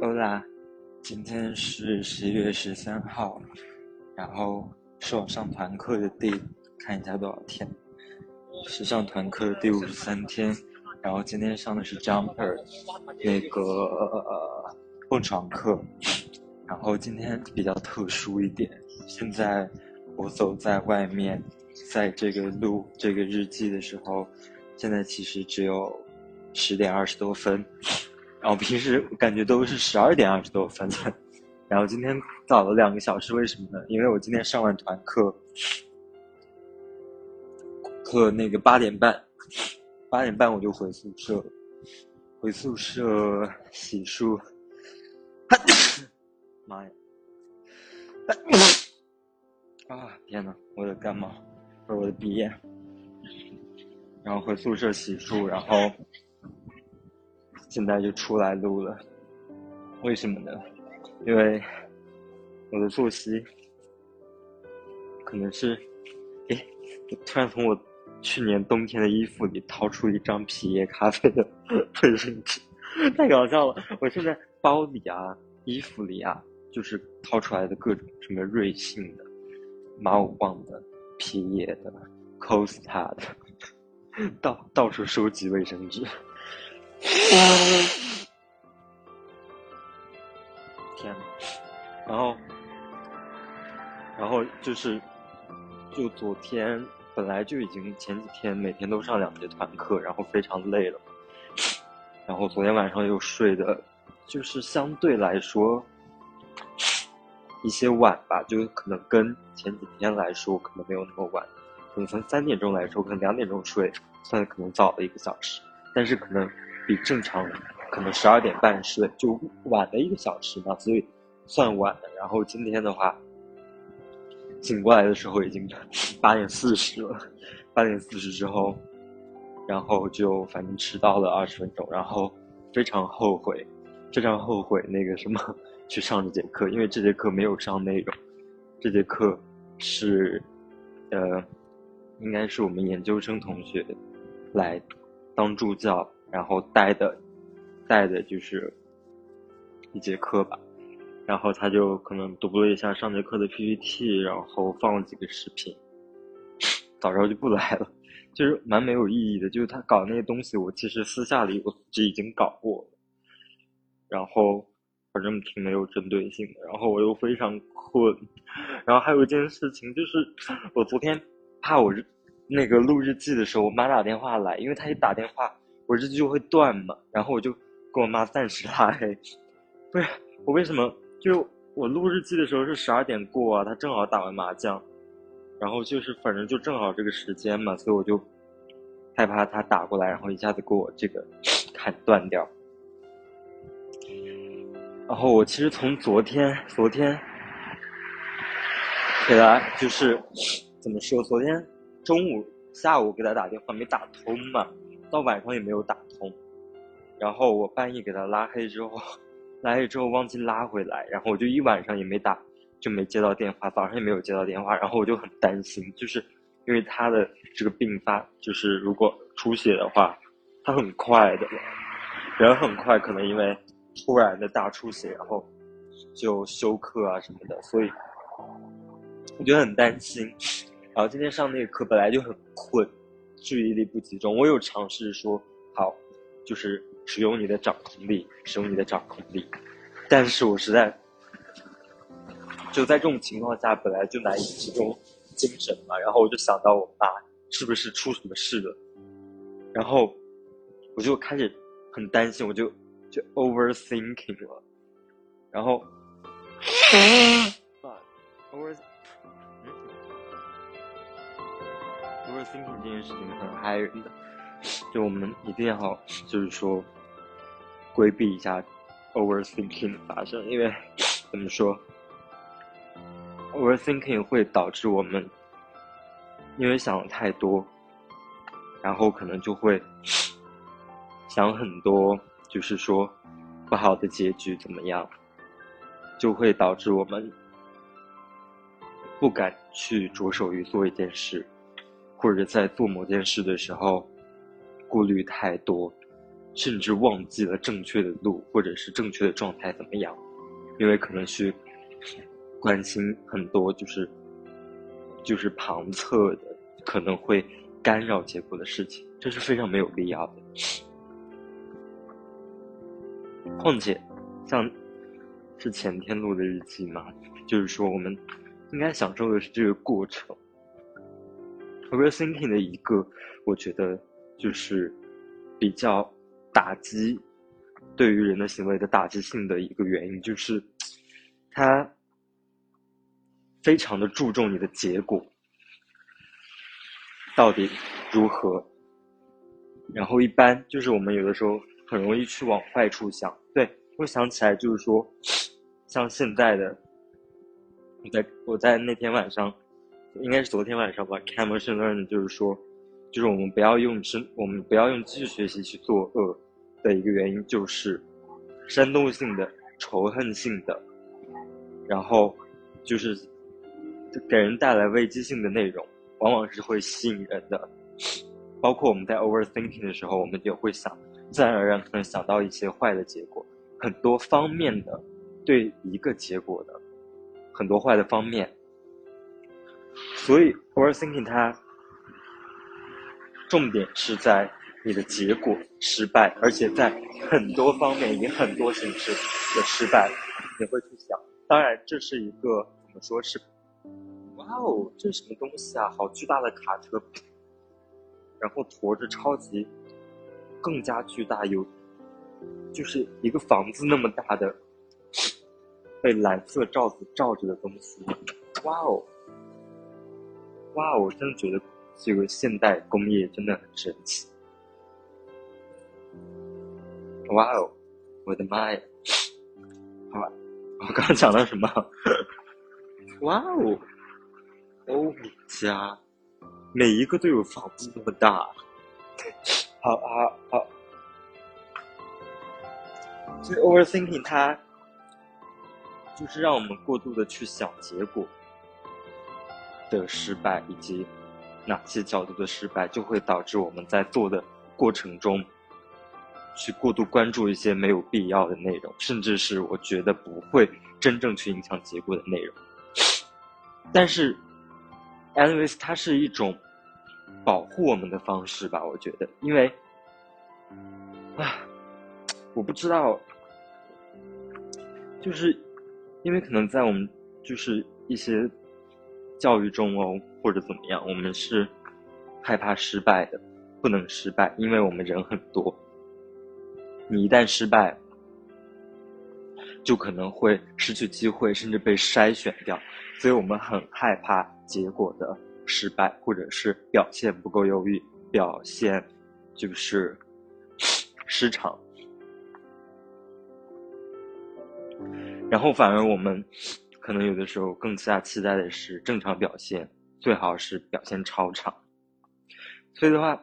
欧啦，今天是十一月十三号，然后是我上团课的第看一下多少天，是上团课的第五十三天，然后今天上的是 Jumper 那个蹦床课，然后今天比较特殊一点，现在我走在外面，在这个录这个日记的时候，现在其实只有十点二十多分。然后平时感觉都是十二点二十多分的，然后今天早了两个小时，为什么呢？因为我今天上完团课，课那个八点半，八点半我就回宿舍，回宿舍洗漱，妈呀！啊天呐，我的感冒，不是我的鼻炎，然后回宿舍洗漱，然后。现在就出来录了，为什么呢？因为我的作息可能是，诶，我突然从我去年冬天的衣服里掏出一张皮耶咖啡的 卫生纸，太搞笑了！我现在包里啊、衣服里啊，就是掏出来的各种什么瑞幸的、马五旺的、皮耶的、Costa 的，到到处收集卫生纸。天呐，然后，然后就是，就昨天本来就已经前几天每天都上两节团课，然后非常累了，然后昨天晚上又睡的，就是相对来说一些晚吧，就可能跟前几天来说可能没有那么晚，可能从三点钟来说，可能两点钟睡，算可能早了一个小时，但是可能。比正常人可能十二点半睡，就晚了一个小时嘛，所以算晚的。然后今天的话，醒过来的时候已经八点四十了，八点四十之后，然后就反正迟到了二十分钟，然后非常后悔，非常后悔那个什么 去上这节课，因为这节课没有上内容，这节课是呃，应该是我们研究生同学来当助教。然后带的，带的就是一节课吧，然后他就可能读了一下上节课的 PPT，然后放了几个视频，早知道就不来了，就是蛮没有意义的。就是他搞那些东西，我其实私下里我就已经搞过了，然后反正挺没有针对性的。然后我又非常困，然后还有一件事情就是，我昨天怕我那个录日记的时候，我妈打电话来，因为她一打电话。我日记就会断嘛，然后我就跟我妈暂时拉黑。不是我为什么？就我录日记的时候是十二点过啊，他正好打完麻将，然后就是反正就正好这个时间嘛，所以我就害怕他打过来，然后一下子给我这个砍断掉。然后我其实从昨天，昨天给他就是怎么说？昨天中午、下午给他打电话没打通嘛。到晚上也没有打通，然后我半夜给他拉黑之后，拉黑之后忘记拉回来，然后我就一晚上也没打，就没接到电话，早上也没有接到电话，然后我就很担心，就是因为他的这个病发，就是如果出血的话，他很快的，人很快，可能因为突然的大出血，然后就休克啊什么的，所以我就很担心。然后今天上那个课本来就很困。注意力不集中，我有尝试说好，就是使用你的掌控力，使用你的掌控力，但是我实在就在这种情况下，本来就难以集中精神嘛，然后我就想到我妈是不是出什么事了，然后我就开始很担心，我就就 overthinking 了，然后，over。overthinking 这件事情很害人的，就我们一定要就是说规避一下 overthinking 的发生，因为 怎么说，overthinking 会导致我们因为想的太多，然后可能就会 想很多，就是说不好的结局怎么样，就会导致我们不敢去着手于做一件事。或者在做某件事的时候，顾虑太多，甚至忘记了正确的路或者是正确的状态怎么样，因为可能去关心很多就是就是旁侧的可能会干扰结果的事情，这是非常没有必要的。况且，像是前天录的日记嘛，就是说我们应该享受的是这个过程。Overthinking 的一个，我觉得就是比较打击对于人的行为的打击性的一个原因，就是他非常的注重你的结果到底如何，然后一般就是我们有的时候很容易去往坏处想。对我想起来就是说，像现在的我在我在那天晚上。应该是昨天晚上吧。c a m e r o n 就是说，就是我们不要用真，我们不要用继续学习去作恶的一个原因，就是煽动性的、仇恨性的，然后就是给人带来危机性的内容，往往是会吸引人的。包括我们在 overthinking 的时候，我们也会想，自然而然可能想到一些坏的结果，很多方面的对一个结果的很多坏的方面。所以，overthinking 它重点是在你的结果失败，而且在很多方面以很多形式的失败，你会去想。当然，这是一个怎么说是？哇哦，这是什么东西啊？好巨大的卡车，然后驮着超级更加巨大有，就是一个房子那么大的被蓝色罩子罩着的东西。哇哦！哇，我真的觉得这个现代工业真的很神奇。哇哦，我的妈呀！好吧，我刚刚讲到什么？哇哦，欧米茄，每一个都有房子那么大。好好好，所以 overthinking 它就是让我们过度的去想结果。的失败以及哪些角度的失败，就会导致我们在做的过程中去过度关注一些没有必要的内容，甚至是我觉得不会真正去影响结果的内容。但是，anyways，它是一种保护我们的方式吧？我觉得，因为啊，我不知道，就是因为可能在我们就是一些。教育中哦，或者怎么样，我们是害怕失败的，不能失败，因为我们人很多。你一旦失败，就可能会失去机会，甚至被筛选掉。所以我们很害怕结果的失败，或者是表现不够优异，表现就是 失常。然后反而我们。可能有的时候更加期待的是正常表现，最好是表现超常。所以的话，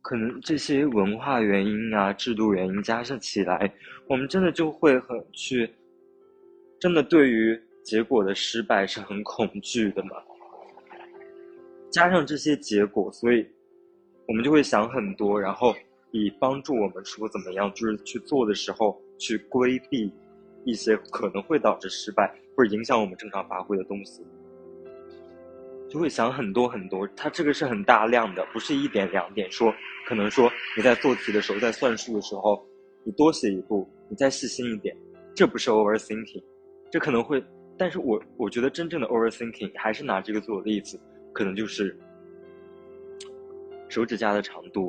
可能这些文化原因啊、制度原因加上起来，我们真的就会很去，真的对于结果的失败是很恐惧的嘛。加上这些结果，所以我们就会想很多，然后以帮助我们说怎么样，就是去做的时候去规避一些可能会导致失败。会影响我们正常发挥的东西，就会想很多很多。它这个是很大量的，不是一点两点。说可能说你在做题的时候，在算数的时候，你多写一步，你再细心一点，这不是 overthinking，这可能会。但是我我觉得真正的 overthinking 还是拿这个做例子，可能就是手指甲的长度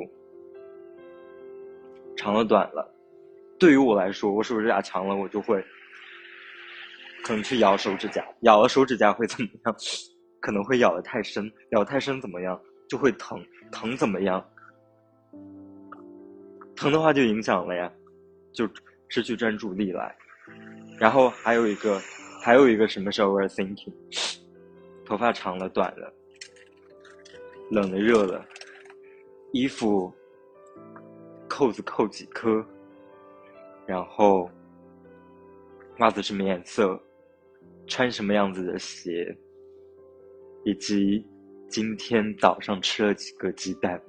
长了短了。对于我来说，我手指甲长了，我就会。可能去咬手指甲，咬了手指甲会怎么样？可能会咬得太深，咬太深怎么样？就会疼，疼怎么样？疼的话就影响了呀，就失去专注力来。然后还有一个，还有一个什么是 overthinking？头发长了短了，冷了热了，衣服扣子扣几颗，然后袜子什么颜色？穿什么样子的鞋，以及今天早上吃了几个鸡蛋，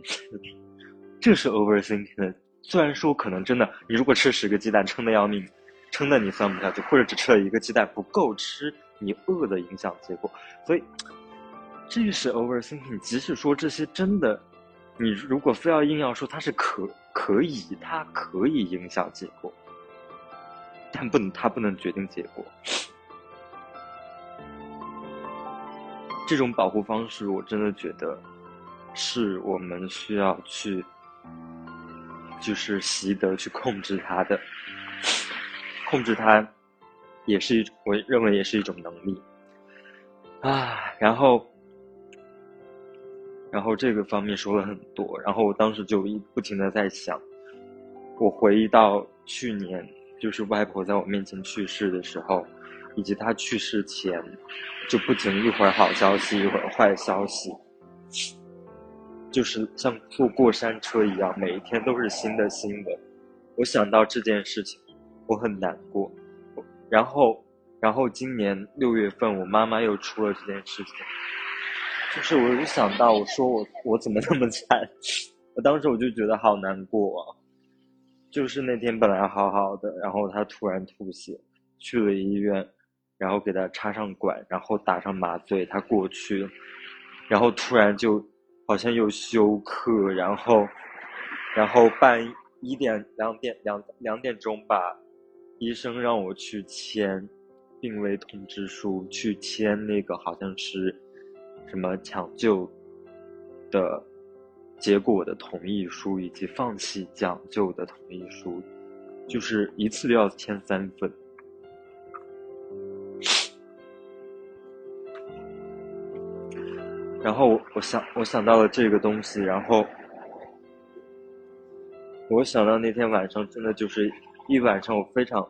这是 overthinking 的虽然说可能真的，你如果吃十个鸡蛋撑得要命，撑得你算不下去，或者只吃了一个鸡蛋不够吃，你饿的影响结果。所以，这是 overthinking。即使说这些真的，你如果非要硬要说它是可可以，它可以影响结果，但不能，它不能决定结果。这种保护方式，我真的觉得是我们需要去，就是习得去控制它的。控制它，也是一种，我认为也是一种能力。啊，然后，然后这个方面说了很多，然后我当时就一不停的在想，我回忆到去年，就是外婆在我面前去世的时候。以及他去世前，就不停一会儿好消息，一会儿坏消息，就是像坐过山车一样，每一天都是新的新闻。我想到这件事情，我很难过。然后，然后今年六月份，我妈妈又出了这件事情，就是我就想到，我说我我怎么那么惨？我当时我就觉得好难过啊。就是那天本来好好的，然后他突然吐血，去了医院。然后给他插上管，然后打上麻醉，他过去，然后突然就好像又休克，然后，然后半一点两点两两点钟吧，医生让我去签病危通知书，去签那个好像是什么抢救的结果的同意书，以及放弃抢救的同意书，就是一次都要签三份。然后我想，我想到了这个东西，然后我想到那天晚上，真的就是一晚上，我非常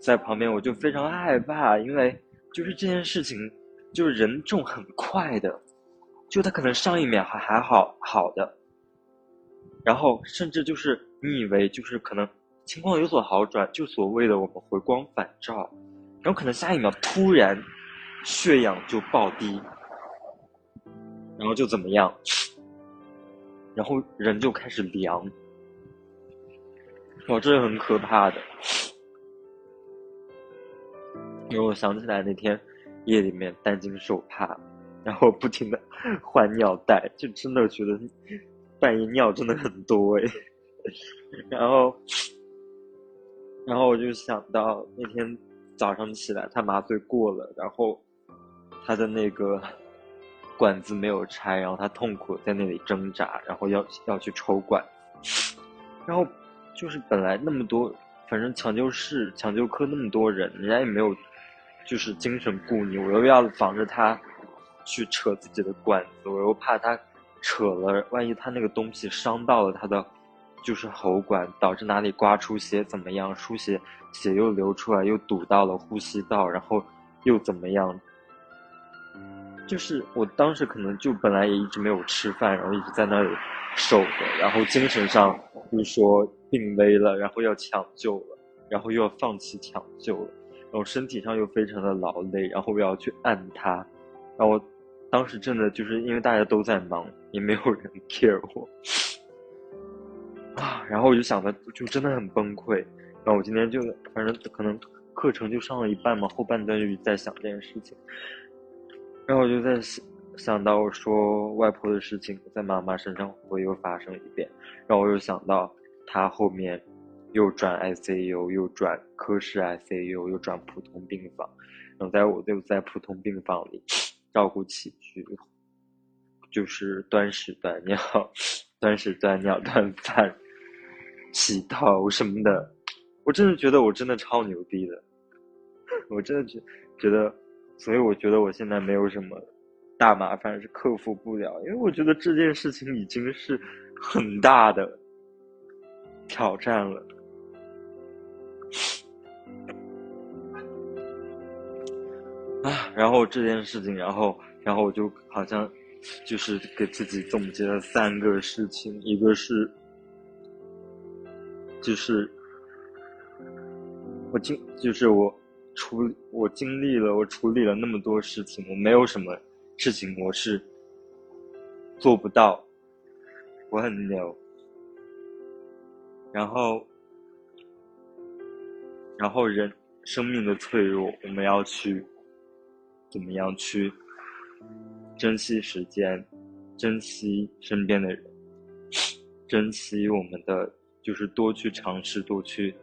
在旁边，我就非常害怕，因为就是这件事情，就是人重很快的，就他可能上一秒还还好好的，然后甚至就是你以为就是可能情况有所好转，就所谓的我们回光返照，然后可能下一秒突然血氧就暴低。然后就怎么样，然后人就开始凉，哇，这是很可怕的。因为我想起来那天夜里面担惊受怕，然后不停的换尿袋，就真的觉得半夜尿真的很多哎。然后，然后我就想到那天早上起来，他麻醉过了，然后他的那个。管子没有拆，然后他痛苦在那里挣扎，然后要要去抽管，然后就是本来那么多，反正抢救室、抢救科那么多人，人家也没有就是精神顾你，我又要防着他去扯自己的管子，我又怕他扯了，万一他那个东西伤到了他的就是喉管，导致哪里刮出血怎么样，出血血又流出来，又堵到了呼吸道，然后又怎么样？就是我当时可能就本来也一直没有吃饭，然后一直在那里守着，然后精神上又说病危了，然后要抢救了，然后又要放弃抢救了，然后身体上又非常的劳累，然后我要去按它，然后当时真的就是因为大家都在忙，也没有人 care 我啊，然后我就想着就真的很崩溃，然后我今天就反正可能课程就上了一半嘛，后半段就在想这件事情。然后我就在想，想到说外婆的事情在妈妈身上会又发生一遍，然后我又想到她后面又转 ICU，又转科室 ICU，又转普通病房，然后在我就在普通病房里照顾起居，就是端屎端尿、端屎端尿、端饭、洗头什么的，我真的觉得我真的超牛逼的，我真的觉觉得。所以我觉得我现在没有什么大麻烦是克服不了，因为我觉得这件事情已经是很大的挑战了。啊，然后这件事情，然后，然后我就好像就是给自己总结了三个事情，一个是，就是我今就是我。处我经历了，我处理了那么多事情，我没有什么事情我是做不到，我很牛。然后，然后人生命的脆弱，我们要去怎么样去珍惜时间，珍惜身边的人，珍惜我们的，就是多去尝试，多去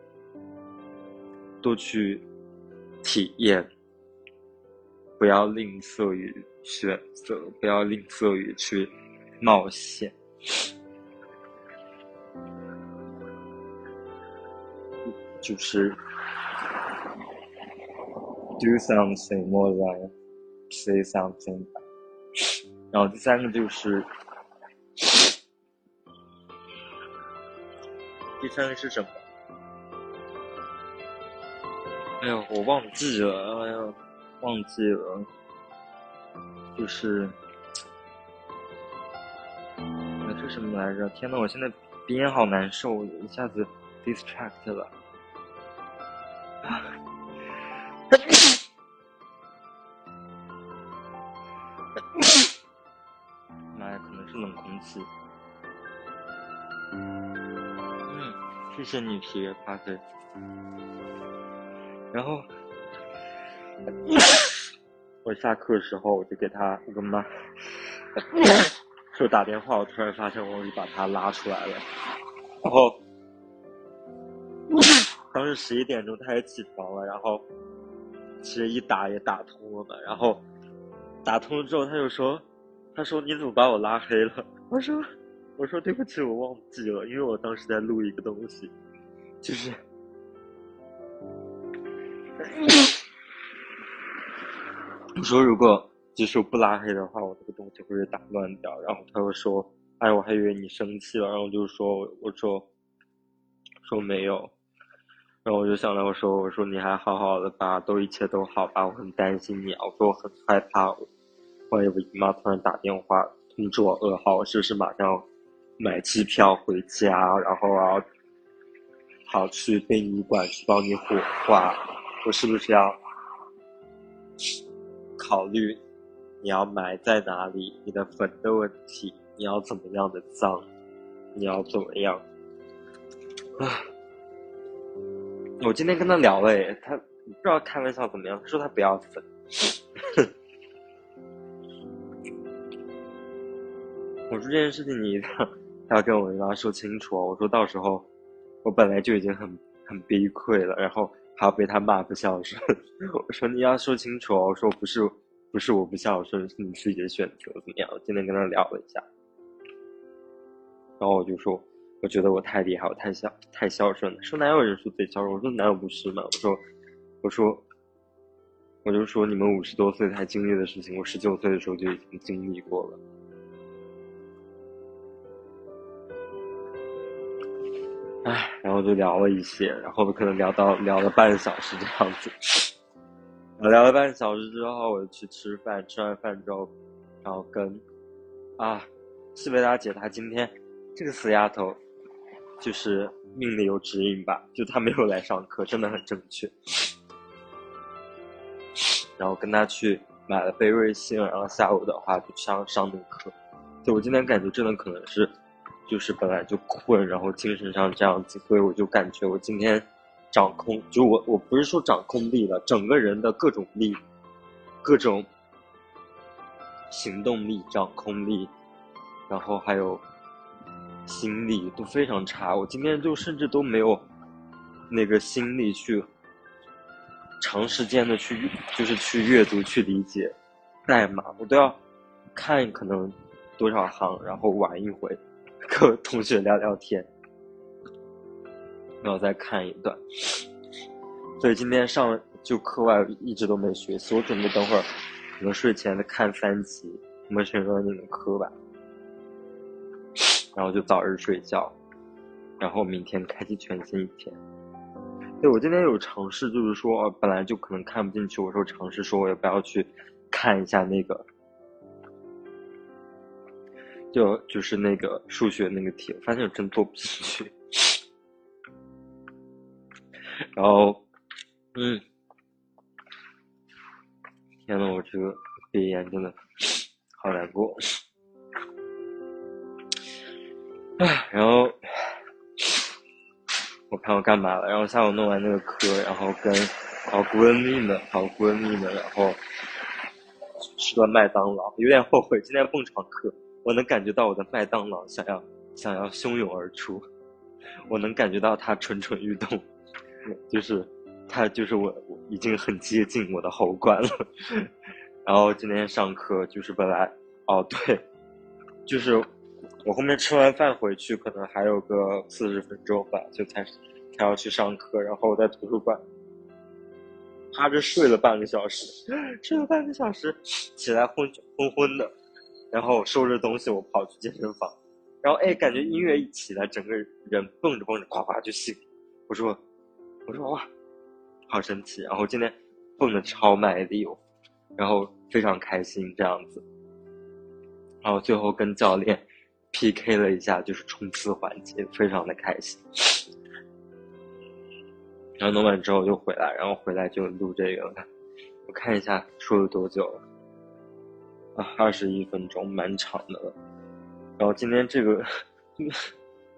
多去体验，不要吝啬于选择，不要吝啬于去冒险。就是 do something more than say something。然后第三个就是，第三个是什么？哎呦，我忘记了，哎呀，忘记了。就是，那是什么来着？天呐，我现在鼻炎好难受，一下子 distract 了。妈呀，可能是冷空气。嗯，谢谢你皮约咖啡。然后，我下课的时候我就给他，我跟妈 就打电话，我突然发现我把他拉出来了，然后。当时十一点钟，他也起床了，然后其实一打也打通了嘛。然后打通了之后，他就说：“他说你怎么把我拉黑了？”我说：“我说对不起，我忘记了，因为我当时在录一个东西，就是我说如果就是不拉黑的话，我这个东西会被打乱掉。”然后他又说：“哎，我还以为你生气了。”然后就说：“我说说没有。”然后我就想到，我说，我说你还好好的吧，都一切都好吧，我很担心你啊，我说我很害怕，万一我姨妈突然打电话通知我噩耗，我是不是马上要买机票回家，然后要跑去殡仪馆去帮你火化，我是不是要考虑你要埋在哪里，你的坟的问题，你要怎么样的葬，你要怎么样，啊。我今天跟他聊了，他不知道开玩笑怎么样，说他不要粉。我说这件事情你一定要跟我妈说清楚我说到时候我本来就已经很很崩溃了，然后还要被他骂不孝顺。我说你要说清楚哦我说不是不是我不孝顺，是你自己的选择怎么样？我今天跟他聊了一下，然后我就说。我觉得我太厉害，我太孝太孝顺了。说哪有人说自己孝顺？我说哪有不是嘛？我说，我说，我就说你们五十多岁才经历的事情，我十九岁的时候就已经经历过了。后就聊了一些，然后可能聊到聊了半小时这样子。聊了半小时之后，我就去吃饭，吃完饭之后，然后跟啊，西贝达姐她今天这个死丫头。就是命里有指引吧，就她没有来上课，真的很正确。然后跟他去买了杯瑞幸，然后下午的话就上上那个课。就我今天感觉真的可能是，就是本来就困，然后精神上这样子，所以我就感觉我今天掌控，就我我不是说掌控力了，整个人的各种力，各种行动力、掌控力，然后还有。心力都非常差，我今天就甚至都没有那个心力去长时间的去，就是去阅读、去理解代码，我都要看可能多少行，然后玩一回，和同学聊聊天，然后再看一段。所以今天上就课外一直都没学习，我准备等会儿可能睡前再看三集我们学的那个课吧。然后就早日睡觉，然后明天开启全新一天。对我今天有尝试，就是说本来就可能看不进去，我说尝试说我也不要去看一下那个，就就是那个数学那个题，我发现我真做不进去。然后，嗯，天呐，我这个鼻炎真的好难过。唉，然后我看我干嘛了，然后下午弄完那个课，然后跟好闺蜜们，好闺蜜们，然后吃了麦当劳，有点后悔今天蹦床课，我能感觉到我的麦当劳想要想要汹涌而出，我能感觉到它蠢蠢欲动，就是它就是我已经很接近我的喉管了，然后今天上课就是本来哦对，就是我后面吃完饭回去可能还有个四十分钟吧，就才才要去上课，然后我在图书馆。趴着睡了半个小时，睡了半个小时，起来昏昏昏的，然后收拾东西，我跑去健身房，然后哎，感觉音乐一起来，整个人蹦着蹦着，呱呱就醒。我说，我说哇，好神奇！然后今天蹦的超卖力，然后非常开心这样子，然后最后跟教练 PK 了一下，就是冲刺环节，非常的开心。然后弄完之后又回来，然后回来就录这个了。我看一下说了多久了，二十一分钟，蛮长的了。然后今天这个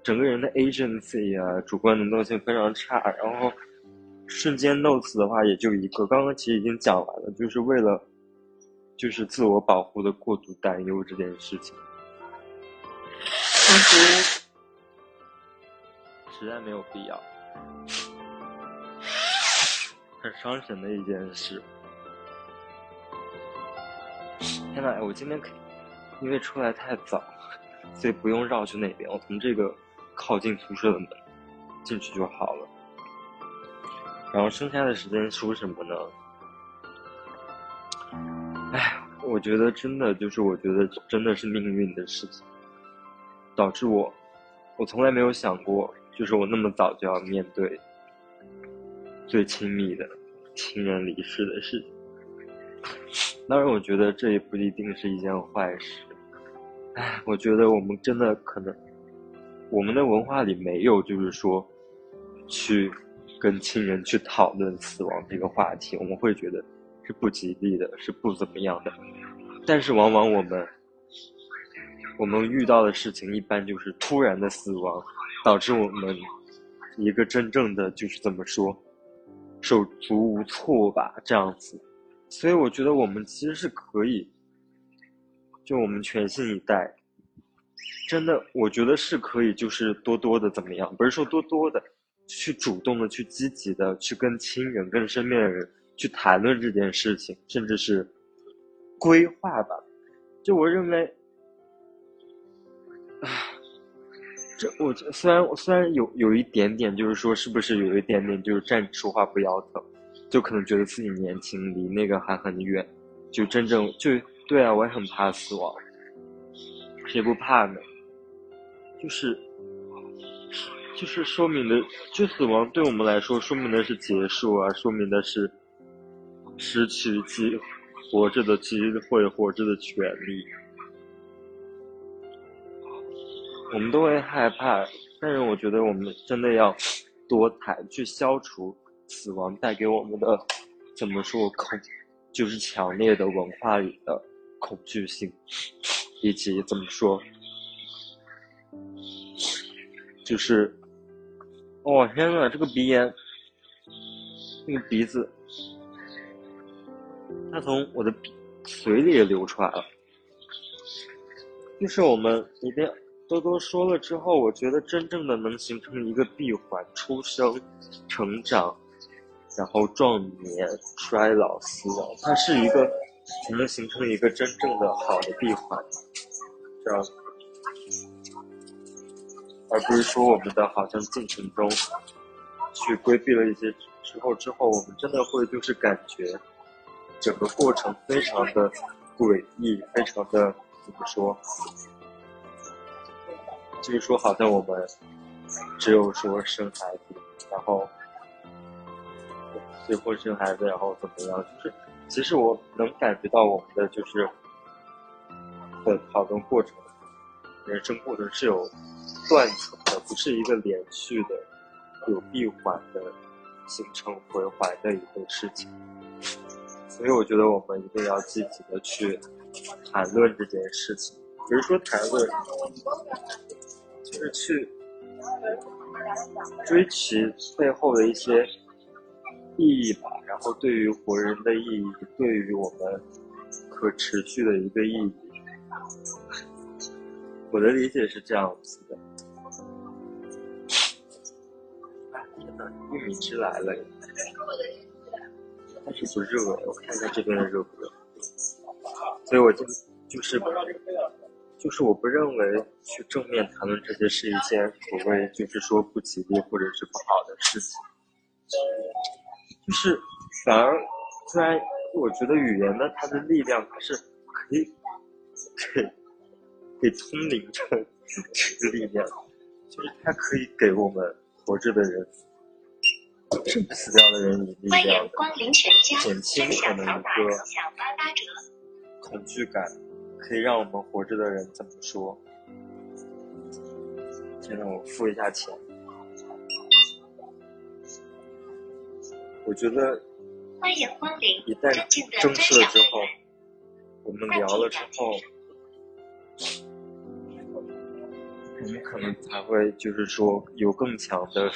整个人的 agency 啊，主观能动性非常差。然后瞬间 notes 的话也就一个，刚刚其实已经讲完了，就是为了就是自我保护的过度担忧这件事情，实在没有必要。很伤神的一件事。天呐，我今天可以因为出来太早，所以不用绕去那边，我从这个靠近宿舍的门进去就好了。然后剩下的时间说什么呢？哎，我觉得真的就是，我觉得真的是命运的事情，导致我，我从来没有想过，就是我那么早就要面对。最亲密的亲人离世的事情，当然，我觉得这也不一定是一件坏事。唉，我觉得我们真的可能，我们的文化里没有，就是说，去跟亲人去讨论死亡这个话题，我们会觉得是不吉利的，是不怎么样的。但是，往往我们，我们遇到的事情一般就是突然的死亡，导致我们一个真正的就是怎么说？手足无措吧，这样子，所以我觉得我们其实是可以，就我们全新一代，真的，我觉得是可以，就是多多的怎么样？不是说多多的去主动的、去积极的去跟亲人、跟身边的人去谈论这件事情，甚至是规划吧。就我认为，唉。这我虽然虽然有有一点点，就是说是不是有一点点，就是站着说话不腰疼，就可能觉得自己年轻，离那个还很远，就真正就对啊，我也很怕死亡，谁不怕呢？就是就是说明的，就死亡对我们来说，说明的是结束啊，说明的是失去机活着的机会，活着的权利。我们都会害怕，但是我觉得我们真的要多谈，去消除死亡带给我们的怎么说恐，就是强烈的文化里的恐惧性，以及怎么说，就是哦天呐，这个鼻炎，那个鼻子，它从我的鼻嘴里流出来了，就是我们一定。多多说了之后，我觉得真正的能形成一个闭环：出生、成长，然后壮年、衰老、死亡。它是一个才能形成一个真正的好的闭环，这样，而不是说我们的好像进程中去规避了一些之后，之后我们真的会就是感觉整个过程非常的诡异，非常的怎么说？就是说，好像我们只有说生孩子，然后结婚生孩子，然后怎么样？就是其实我能感觉到我们的就是的讨论过程，人生过程是有断层的，不是一个连续的、有闭环的形成回环的一个事情。所以我觉得我们一定要积极的去谈论这件事情，比如说谈论。就是去追其背后的一些意义吧，然后对于活人的意义，对于我们可持续的一个意义。我的理解是这样子的。天呐，玉米汁来了，但是不热，我看一下这边的热不热。所以我就就是。就是我不认为去正面谈论这些是一件所谓就是说不吉利或者是不好的事情，就是反而虽然我觉得语言呢它的力量它是可以给给通灵的这个力量，就是它可以给我们活着的人，甚至死掉的人以力量，减轻可能一个恐惧感。可以让我们活着的人怎么说？先让我付一下钱。我觉得，一旦正式了之后，我们聊了之后，我们可能才会就是说有更强的，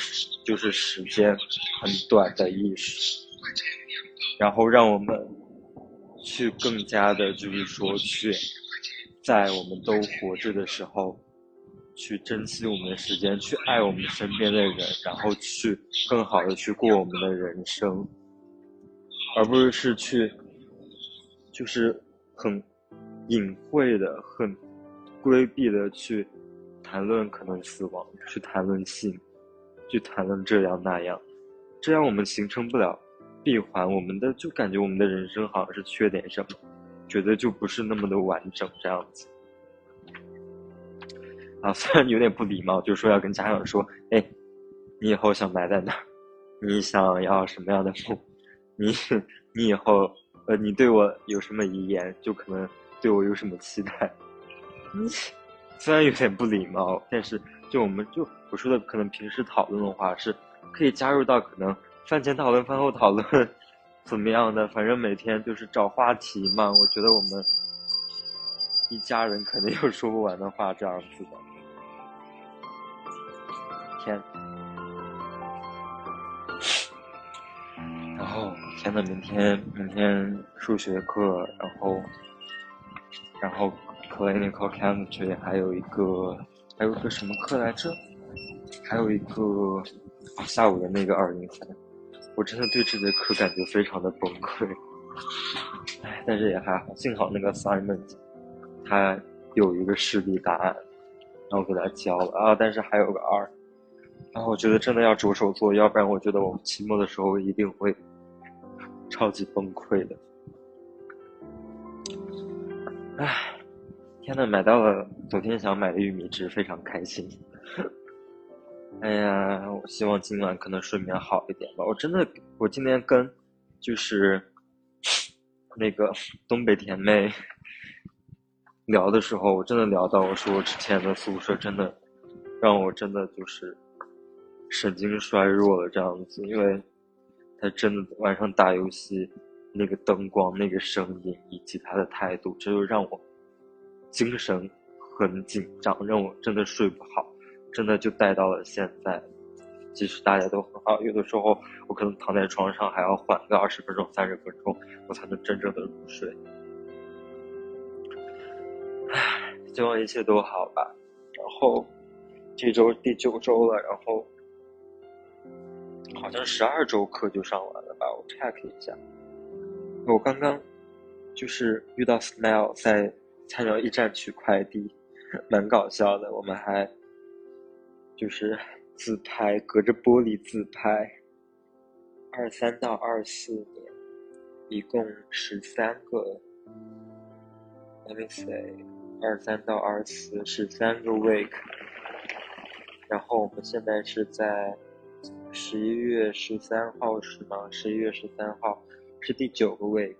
就是时间很短的意识，然后让我们。去更加的，就是说，去在我们都活着的时候，去珍惜我们的时间，去爱我们身边的人，然后去更好的去过我们的人生，而不是是去，就是很隐晦的、很规避的去谈论可能死亡，去谈论性，去谈论这样那样，这样我们形成不了。闭环，我们的就感觉我们的人生好像是缺点什么，觉得就不是那么的完整这样子。啊，虽然有点不礼貌，就是说要跟家长说，哎，你以后想埋在哪儿？你想要什么样的墓？你你以后呃，你对我有什么遗言？就可能对我有什么期待？虽然有点不礼貌，但是就我们就我说的可能平时讨论的话，是可以加入到可能。饭前讨论，饭后讨论，怎么样的？反正每天就是找话题嘛。我觉得我们一家人肯定有说不完的话，这样子的。天，然后天呐，明天明天数学课，然后然后 clinical chemistry 还有一个还有一个什么课来着？还有一个下午的那个二零三。我真的对这节课感觉非常的崩溃，唉，但是也还好，幸好那个 assignment，他有一个示例答案，然后给他交了啊，但是还有个二，然后我觉得真的要着手做，要不然我觉得我期末的时候一定会超级崩溃的。唉，天呐，买到了昨天想买的玉米汁，非常开心。哎呀，我希望今晚可能睡眠好一点吧。我真的，我今天跟就是那个东北甜妹聊的时候，我真的聊到我说我之前的宿舍真的让我真的就是神经衰弱了这样子，因为他真的晚上打游戏那个灯光、那个声音以及他的态度，这就让我精神很紧张，让我真的睡不好。真的就带到了现在，即使大家都很好，有的时候我可能躺在床上还要缓个二十分钟、三十分钟，我才能真正的入睡。唉，希望一切都好吧。然后这周第九周了，然后好像十二周课就上完了吧？我 check 一下。我刚刚就是遇到 Smile 在菜鸟驿站取快递，蛮搞笑的。我们还。就是自拍，隔着玻璃自拍。二三到二四年，一共十三个。Let me say，二三到二四十三个 week。然后我们现在是在十一月十三号是吗？十一月十三号是第九个 week，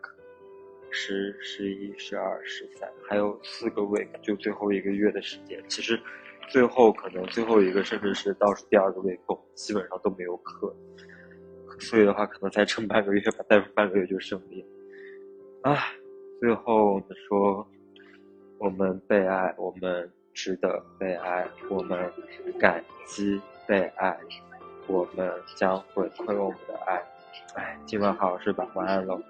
十、十一、十二、十三，还有四个 week，就最后一个月的时间。其实。最后可能最后一个甚至是倒数第二个 week，，基本上都没有课，所以的话可能再撑半个月吧，再半个月就胜利。啊，最后说，我们被爱，我们值得被爱，我们感激被爱，我们将会亏我们的爱。哎，今晚好好睡吧，晚安喽。